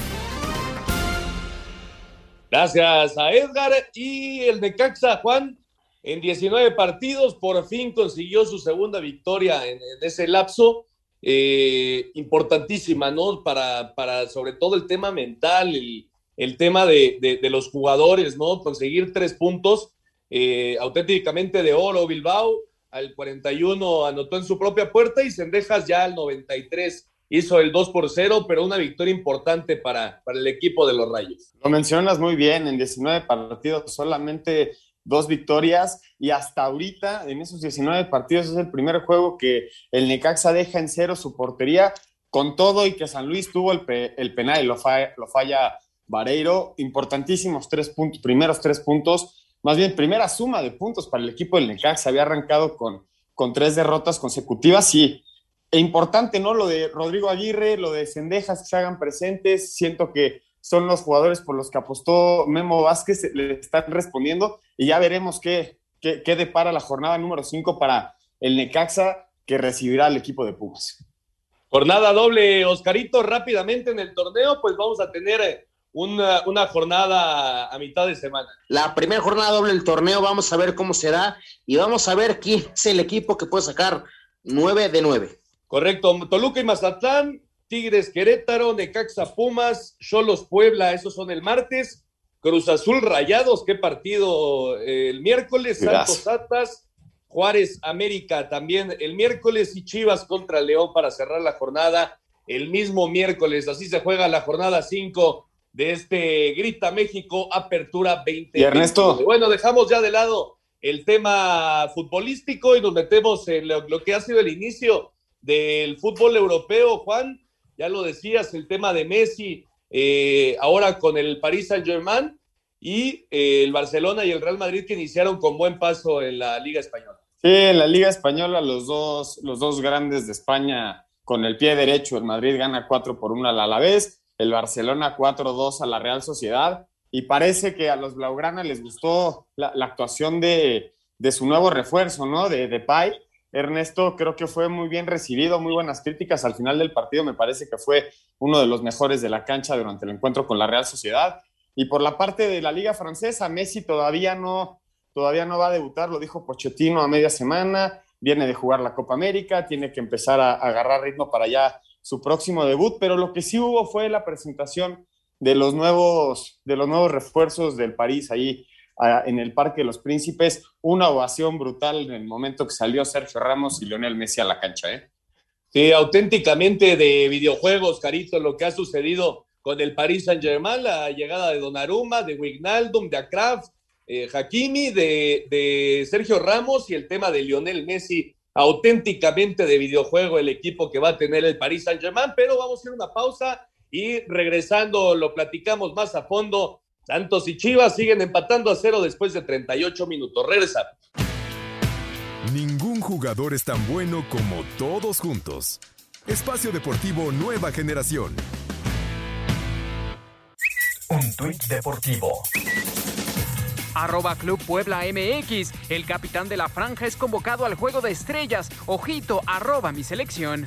Gracias a Edgar y el Necaxa, Juan, en 19 partidos por fin consiguió su segunda victoria en, ese lapso. Eh, importantísima, ¿no? Para, para sobre todo el tema mental, el, tema de, de, de, los jugadores, ¿no? Conseguir tres puntos eh, auténticamente de oro Bilbao. Al 41 anotó en su propia puerta y Sendejas ya al 93 hizo el 2 por 0, pero una victoria importante para, para el equipo de los Rayos. Lo mencionas muy bien, en 19 partidos solamente dos victorias y hasta ahorita en esos 19 partidos es el primer juego que el Necaxa deja en cero su portería con todo y que San Luis tuvo el, pe el penal y lo falla, lo falla Vareiro. Importantísimos tres puntos, primeros tres puntos más bien primera suma de puntos para el equipo del Necaxa. Había arrancado con, con tres derrotas consecutivas y e importante, ¿no? Lo de Rodrigo Aguirre, lo de Cendejas que se hagan presentes. Siento que son los jugadores por los que apostó Memo Vázquez, le están respondiendo y ya veremos qué, qué, qué depara la jornada número 5 para el Necaxa que recibirá al equipo de Pumas. Jornada doble, Oscarito, rápidamente en el torneo, pues vamos a tener una, una, jornada a mitad de semana. La primera jornada doble del torneo, vamos a ver cómo se da y vamos a ver quién es el equipo que puede sacar 9 de 9. Correcto, Toluca y Mazatlán, Tigres Querétaro, Necaxa Pumas, Cholos Puebla, esos son el martes, Cruz Azul Rayados, qué partido eh, el miércoles, Gracias. Santos Atas, Juárez América también el miércoles y Chivas contra León para cerrar la jornada el mismo miércoles, así se juega la jornada 5 de este Grita México Apertura 20. Y Ernesto. Bueno, dejamos ya de lado el tema futbolístico y nos metemos en lo, lo, que ha sido el inicio del fútbol europeo, Juan. Ya lo decías, el tema de Messi, eh, ahora con el Paris Saint-Germain y eh, el Barcelona y el Real Madrid que iniciaron con buen paso en la Liga Española. Sí, en la Liga Española los dos, los dos grandes de España con el pie derecho. El Madrid gana 4 por 1 al Alavés el Barcelona 4-2 a la Real Sociedad y parece que a los Blaugrana les gustó la, actuación de, de, su nuevo refuerzo, ¿no? De, de Pai. Ernesto creo que fue muy bien recibido, muy buenas críticas al final del partido, me parece que fue uno de los mejores de la cancha durante el encuentro con la Real Sociedad. Y por la parte de la Liga Francesa, Messi todavía no, todavía no va a debutar, lo dijo Pochettino a media semana, viene de jugar la Copa América, tiene que empezar a, a agarrar ritmo para ya su próximo debut, pero lo que sí hubo fue la presentación de los nuevos, de los nuevos refuerzos del París ahí en el Parque de los Príncipes. Una ovación brutal en el momento que salió Sergio Ramos y Lionel Messi a la cancha. ¿eh? Sí, auténticamente de videojuegos, Carito, lo que ha sucedido con el Paris Saint-Germain, la llegada de Donnarumma, de Wignaldum, de Akraf, eh, Hakimi, de, de Sergio Ramos y el tema de Lionel Messi auténticamente de videojuego el equipo que va a tener el Paris Saint-Germain, pero vamos a hacer una pausa y regresando lo platicamos más a fondo. Santos y Chivas siguen empatando a cero después de 38 minutos. Regresa. Ningún jugador es tan bueno como todos juntos. Espacio Deportivo Nueva Generación. Un tuit deportivo arroba Club Puebla MX. El capitán de la franja es convocado al juego de estrellas. Ojito, arroba mi selección.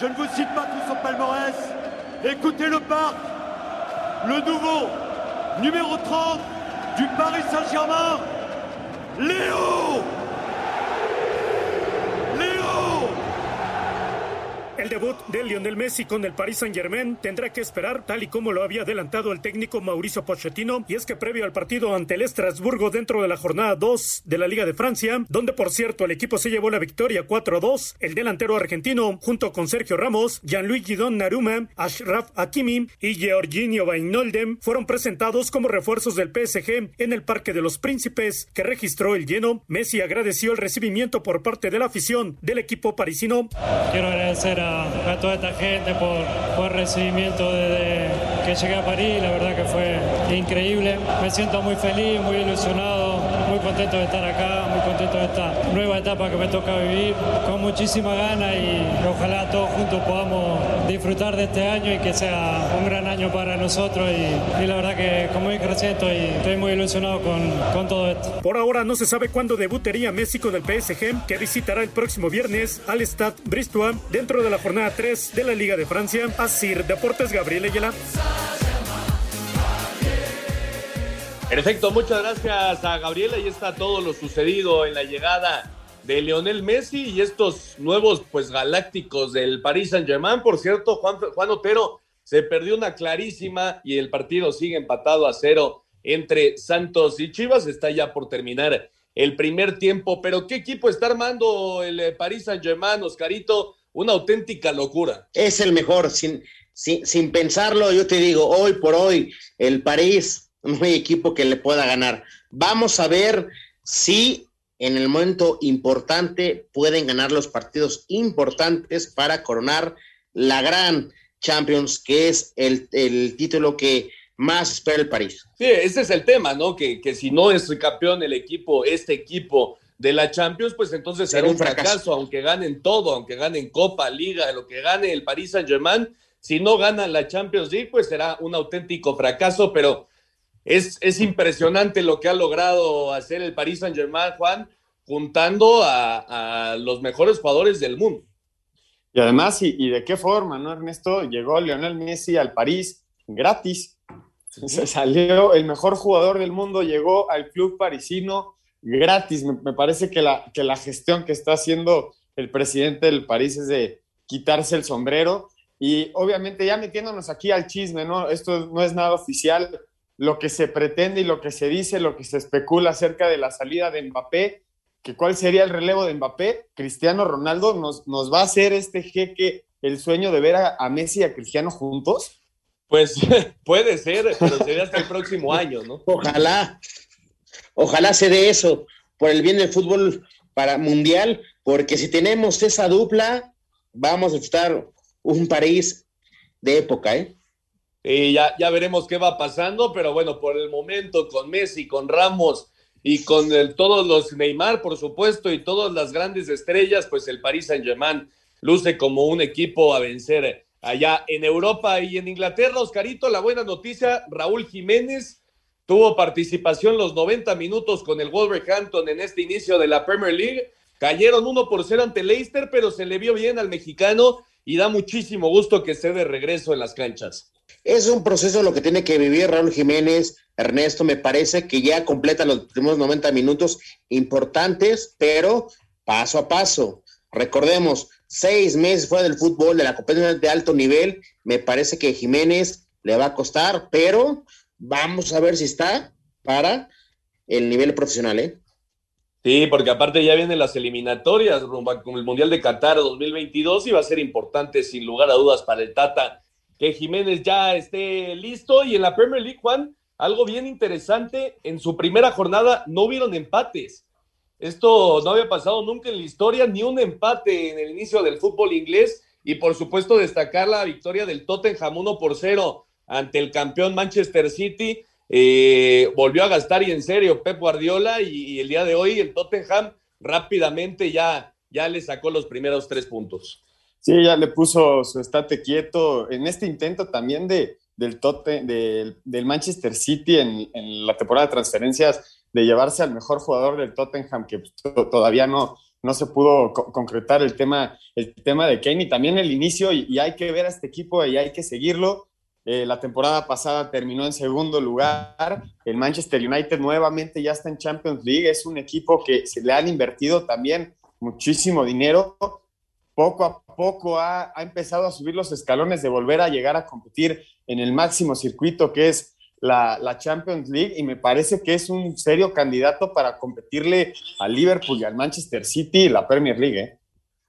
Je ne vous cite pas tout son palmarès. Écoutez le parc. Le nouveau numéro 30 du Paris Saint-Germain, Léo El debut de Lionel Messi con el Paris Saint-Germain tendrá que esperar, tal y como lo había adelantado el técnico Mauricio Pochettino, y es que previo al partido ante el Estrasburgo dentro de la jornada 2 de la Liga de Francia, donde por cierto el equipo se llevó la victoria 4-2, el delantero argentino, junto con Sergio Ramos, Gianluigi Donnarumma, Ashraf Hakimi y Georginio Wijnaldum, fueron presentados como refuerzos del PSG en el Parque de los Príncipes, que registró el lleno. Messi agradeció el recibimiento por parte de la afición del equipo parisino. Quiero agradecer a, toda esta gente por, el recibimiento desde que llegué a París, la verdad que fue increíble. Me siento muy feliz, muy ilusionado, muy contento de estar acá, muy contento de esta nueva etapa que me toca vivir, con muchísima gana y ojalá todos juntos podamos disfrutar de este año y que sea un gran año para nosotros y, la verdad que como muy creciente y estoy muy ilusionado con, con todo esto. Por ahora no se sabe cuándo debutaría Messi con el PSG, que visitará el próximo viernes al Stade Bristois dentro de la jornada 3 de la Liga de Francia. Asir Deportes Gabriel Ayala. Perfecto, muchas gracias a Gabriela. Ahí está todo lo sucedido en la llegada de Lionel Messi y estos nuevos pues galácticos del Paris Saint-Germain. Por cierto, Juan, Juan Otero se perdió una clarísima y el partido sigue empatado a cero entre Santos y Chivas. Está ya por terminar el primer tiempo, pero ¿qué equipo está armando el eh, Paris Saint-Germain, Oscarito? Una auténtica locura. Es el mejor, sin, sin, sin pensarlo, yo te digo, hoy por hoy, el París no hay equipo que le pueda ganar. Vamos a ver si en el momento importante pueden ganar los partidos importantes para coronar la gran Champions, que es el, título que más espera el París. Sí, ese es el tema, ¿no? Que, que si no es campeón el equipo, este equipo de la Champions, pues entonces será un fracaso, aunque ganen todo, aunque ganen Copa, Liga, lo que gane el París Saint Germain, si no ganan la Champions League, pues será un auténtico fracaso, pero es, es impresionante lo que ha logrado hacer el Paris Saint Germain, Juan, juntando a, los mejores jugadores del mundo. Y además, y, de qué forma, ¿no, Ernesto? Llegó Lionel Messi al París gratis. Se salió el mejor jugador del mundo, llegó al club parisino gratis. Me, parece que la, que la gestión que está haciendo el presidente del París es de quitarse el sombrero. Y obviamente ya metiéndonos aquí al chisme, ¿no? Esto no es nada oficial, lo que se pretende y lo que se dice, lo que se especula acerca de la salida de Mbappé, que cuál sería el relevo de Mbappé, Cristiano Ronaldo nos, nos va a hacer este jeque el sueño de ver a, Messi y a Cristiano juntos. Pues puede ser, pero sería hasta el próximo año, ¿no? Ojalá, ojalá se dé eso por el bien del fútbol para mundial, porque si tenemos esa dupla, vamos a estar un París de época, ¿eh? Y ya, ya veremos qué va pasando, pero bueno, por el momento con Messi, con Ramos y con todos los Neymar, por supuesto, y todas las grandes estrellas, pues el Paris Saint-Germain luce como un equipo a vencer allá en Europa y en Inglaterra. Oscarito, la buena noticia, Raúl Jiménez tuvo participación los 90 minutos con el Wolverhampton en este inicio de la Premier League. Cayeron 1 por 0 ante Leicester, pero se le vio bien al mexicano y da muchísimo gusto que esté de regreso en las canchas. Es un proceso lo que tiene que vivir Raúl Jiménez. Ernesto, me parece que ya completa los primeros 90 minutos importantes, pero paso a paso. Recordemos, seis meses fuera del fútbol, de la competencia de alto nivel. Me parece que Jiménez le va a costar, pero vamos a ver si está para el nivel profesional, ¿eh? Sí, porque aparte ya vienen las eliminatorias con el Mundial de Qatar 2022 y va a ser importante, sin lugar a dudas, para el Tata que Jiménez ya esté listo. Y en la Premier League, Juan, algo bien interesante, en su primera jornada no hubieron empates. Esto no había pasado nunca en la historia, ni un empate en el inicio del fútbol inglés. Y por supuesto destacar la victoria del Tottenham 1 por 0 ante el campeón Manchester City. Eh, volvió a gastar y en serio Pep Guardiola y, el día de hoy el Tottenham rápidamente ya, ya le sacó los primeros tres puntos. Sí, ya le puso su estate quieto en este intento también de, del, tote, del, Manchester City en, la temporada de transferencias de llevarse al mejor jugador del Tottenham que todavía no, no se pudo concretar el tema, el tema de Kane y también el inicio y, hay que ver a este equipo y hay que seguirlo. Eh, la temporada pasada terminó en segundo lugar. El Manchester United nuevamente ya está en Champions League. Es un equipo que se le han invertido también muchísimo dinero poco a poco ha, ha, empezado a subir los escalones de volver a llegar a competir en el máximo circuito que es la, la, Champions League y me parece que es un serio candidato para competirle al Liverpool y al Manchester City y la Premier League. ¿eh?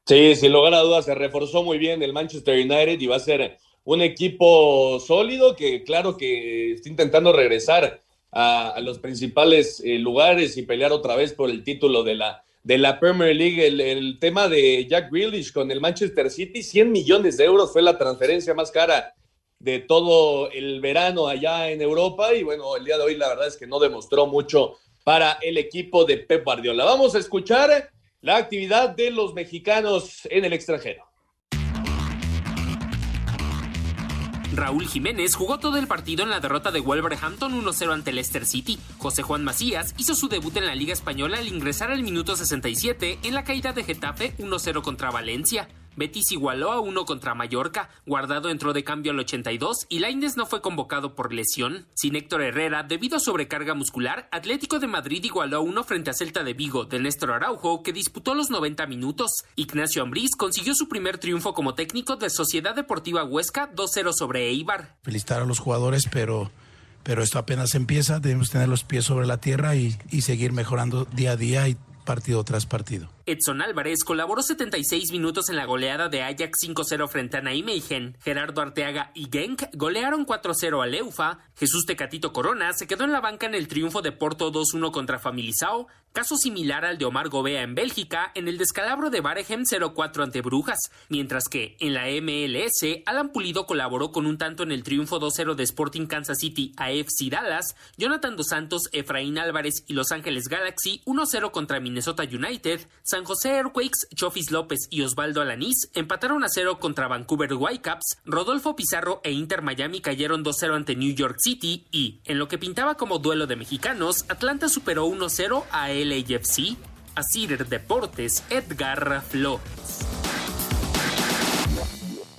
Sí, sin lugar a dudas, se reforzó muy bien el Manchester United y va a ser un equipo sólido que claro que está intentando regresar a, los principales eh, lugares y pelear otra vez por el título de la, de la Premier League. El, el, tema de Jack Grealish con el Manchester City, 100 millones de euros fue la transferencia más cara de todo el verano allá en Europa y bueno, el día de hoy la verdad es que no demostró mucho para el equipo de Pep Guardiola. Vamos a escuchar la actividad de los mexicanos en el extranjero. Raúl Jiménez jugó todo el partido en la derrota de Wolverhampton 1-0 ante Leicester City. José Juan Macías hizo su debut en la Liga Española al ingresar al minuto 67 en la caída de Getafe 1-0 contra Valencia. Betis igualó a uno contra Mallorca, Guardado entró de cambio al 82 y Lainez no fue convocado por lesión. Sin Héctor Herrera, debido a sobrecarga muscular, Atlético de Madrid igualó a uno frente a Celta de Vigo de Néstor Araujo, que disputó los 90 minutos. Ignacio Ambriz consiguió su primer triunfo como técnico de Sociedad Deportiva Huesca 2-0 sobre Eibar. Felicitar a los jugadores, pero pero esto apenas empieza, debemos tener los pies sobre la tierra y seguir mejorando día a día y partido tras partido. Edson Álvarez colaboró 76 minutos en la goleada de Ajax 5-0 frente a Nijmegen. Gerardo Arteaga y Genk golearon 4-0 a Leufa. Jesús Tecatito Corona se quedó en la banca en el triunfo de Porto 2-1 contra Familisao, caso similar al de Omar Gobea en Bélgica en el descalabro de Barehem 0-4 ante Brujas, mientras que en la MLS Alan Pulido colaboró con un tanto en el triunfo 2-0 de Sporting Kansas City a FC Dallas, Jonathan Dos Santos, Efraín Álvarez y Los Ángeles Galaxy 1-0 contra Minnesota United, San José Airquakes, Chofis López y Osvaldo Alanís empataron a cero contra Vancouver Whitecaps, Rodolfo Pizarro e Inter Miami cayeron 2-0 ante New York City y, en lo que pintaba como duelo de mexicanos, Atlanta superó 1-0 a LAFC. A Cider Deportes, Edgar Flores.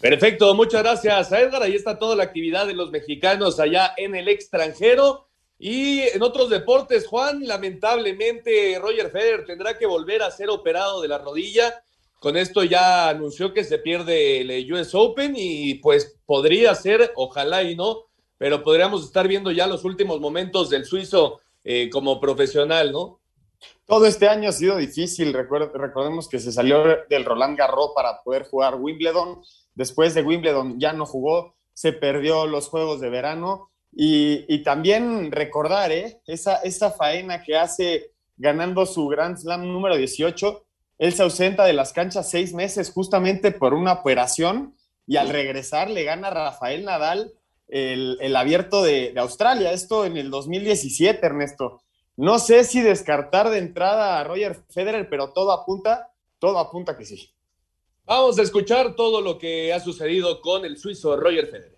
Perfecto, muchas gracias a Edgar. Ahí está toda la actividad de los mexicanos allá en el extranjero. Y en otros deportes, Juan, lamentablemente Roger Federer tendrá que volver a ser operado de la rodilla. Con esto ya anunció que se pierde el US Open y pues podría ser, ojalá y no, pero podríamos estar viendo ya los últimos momentos del suizo eh, como profesional, ¿no? Todo este año ha sido difícil. recordemos que se salió del Roland Garros para poder jugar Wimbledon. Después de Wimbledon ya no jugó, se perdió los Juegos de Verano y, también recordar ¿eh? esa, faena que hace ganando su Grand Slam número 18. Él se ausenta de las canchas seis meses justamente por una operación y al regresar le gana Rafael Nadal el, el abierto de, de, Australia. Esto en el 2017, Ernesto. No sé si descartar de entrada a Roger Federer, pero todo apunta, todo apunta que sí. Vamos a escuchar todo lo que ha sucedido con el suizo Roger Federer.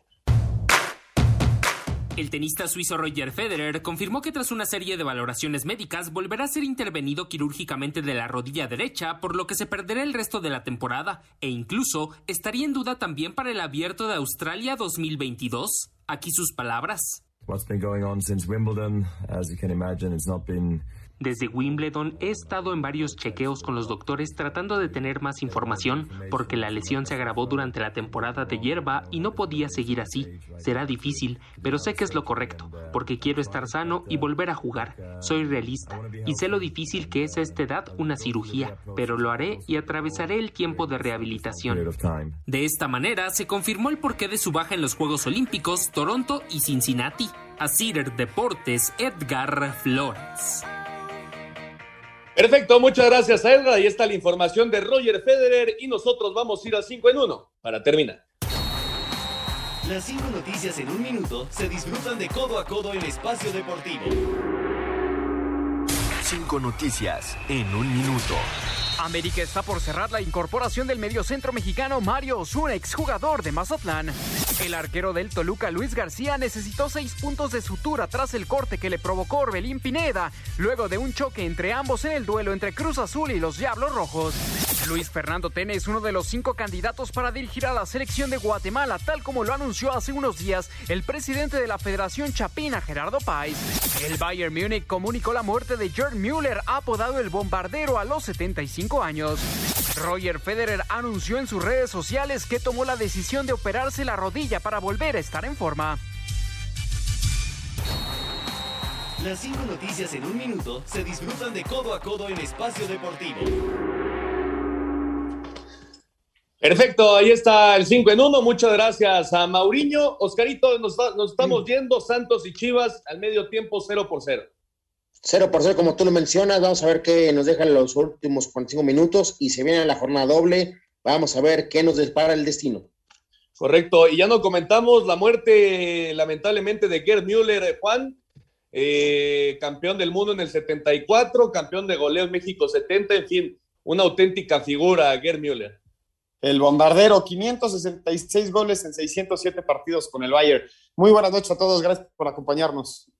El tenista suizo Roger Federer confirmó que tras una serie de valoraciones médicas volverá a ser intervenido quirúrgicamente de la rodilla derecha, por lo que se perderá el resto de la temporada e incluso estaría en duda también para el Abierto de Australia 2022. Aquí sus palabras. Desde Wimbledon he estado en varios chequeos con los doctores tratando de tener más información porque la lesión se agravó durante la temporada de hierba y no podía seguir así. Será difícil, pero sé que es lo correcto, porque quiero estar sano y volver a jugar. Soy realista y sé lo difícil que es a esta edad una cirugía, pero lo haré y atravesaré el tiempo de rehabilitación. De esta manera se confirmó el porqué de su baja en los Juegos Olímpicos, Toronto y Cincinnati. A Cider Deportes, Edgar Flores. Perfecto, muchas gracias a Edgar. Ahí está la información de Roger Federer y nosotros vamos a ir a 5 en 1 para terminar. Las 5 noticias en un minuto se disfrutan de codo a codo en espacio deportivo. 5 noticias en un minuto. América está por cerrar la incorporación del mediocentro mexicano Mario Osuna, exjugador de Mazatlán. El arquero del Toluca, Luis García, necesitó seis puntos de sutura tras el corte que le provocó Orbelín Pineda, luego de un choque entre ambos en el duelo entre Cruz Azul y los Diablos Rojos. Luis Fernando Tene es uno de los cinco candidatos para dirigir a la selección de Guatemala, tal como lo anunció hace unos días el presidente de la Federación Chapina, Gerardo Páez. El Bayern Múnich comunicó la muerte de Gerd Müller, apodado el bombardero a los 75 años. Roger Federer anunció en sus redes sociales que tomó la decisión de operarse la rodilla para volver a estar en forma. Las cinco noticias en un minuto se disfrutan de codo a codo en Espacio Deportivo. Perfecto, ahí está el 5 en 1. Muchas gracias a Mauriño. Oscarito, nos, nos estamos yendo. Santos y Chivas al medio tiempo 0 por 0. 0 por 0, como tú lo mencionas. Vamos a ver qué nos dejan los últimos 45 minutos y se viene la jornada doble. Vamos a ver qué nos dispara el destino. Correcto, y ya no comentamos la muerte, lamentablemente, de Gerd Müller, Juan, eh, campeón del mundo en el 74, campeón de goleo en México 70, en fin, una auténtica figura, Gerd Müller. El bombardero, 566 goles en 607 partidos con el Bayern. Muy buenas noches a todos, gracias por acompañarnos.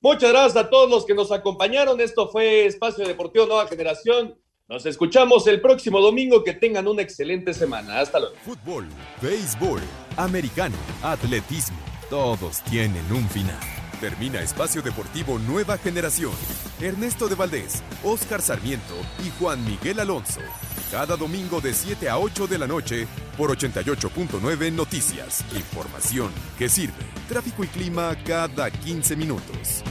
Muchas gracias a todos los que nos acompañaron. Esto fue Espacio Deportivo Nueva Generación. Nos escuchamos el próximo domingo. Que tengan una excelente semana. Hasta luego. Fútbol, béisbol, americano, atletismo. Todos tienen un final. Termina Espacio Deportivo Nueva Generación. Ernesto de Valdés, Oscar Sarmiento y Juan Miguel Alonso. Cada domingo de 7 a 8 de la noche por 88.9 Noticias. Información que sirve. Tráfico y clima cada 15 minutos.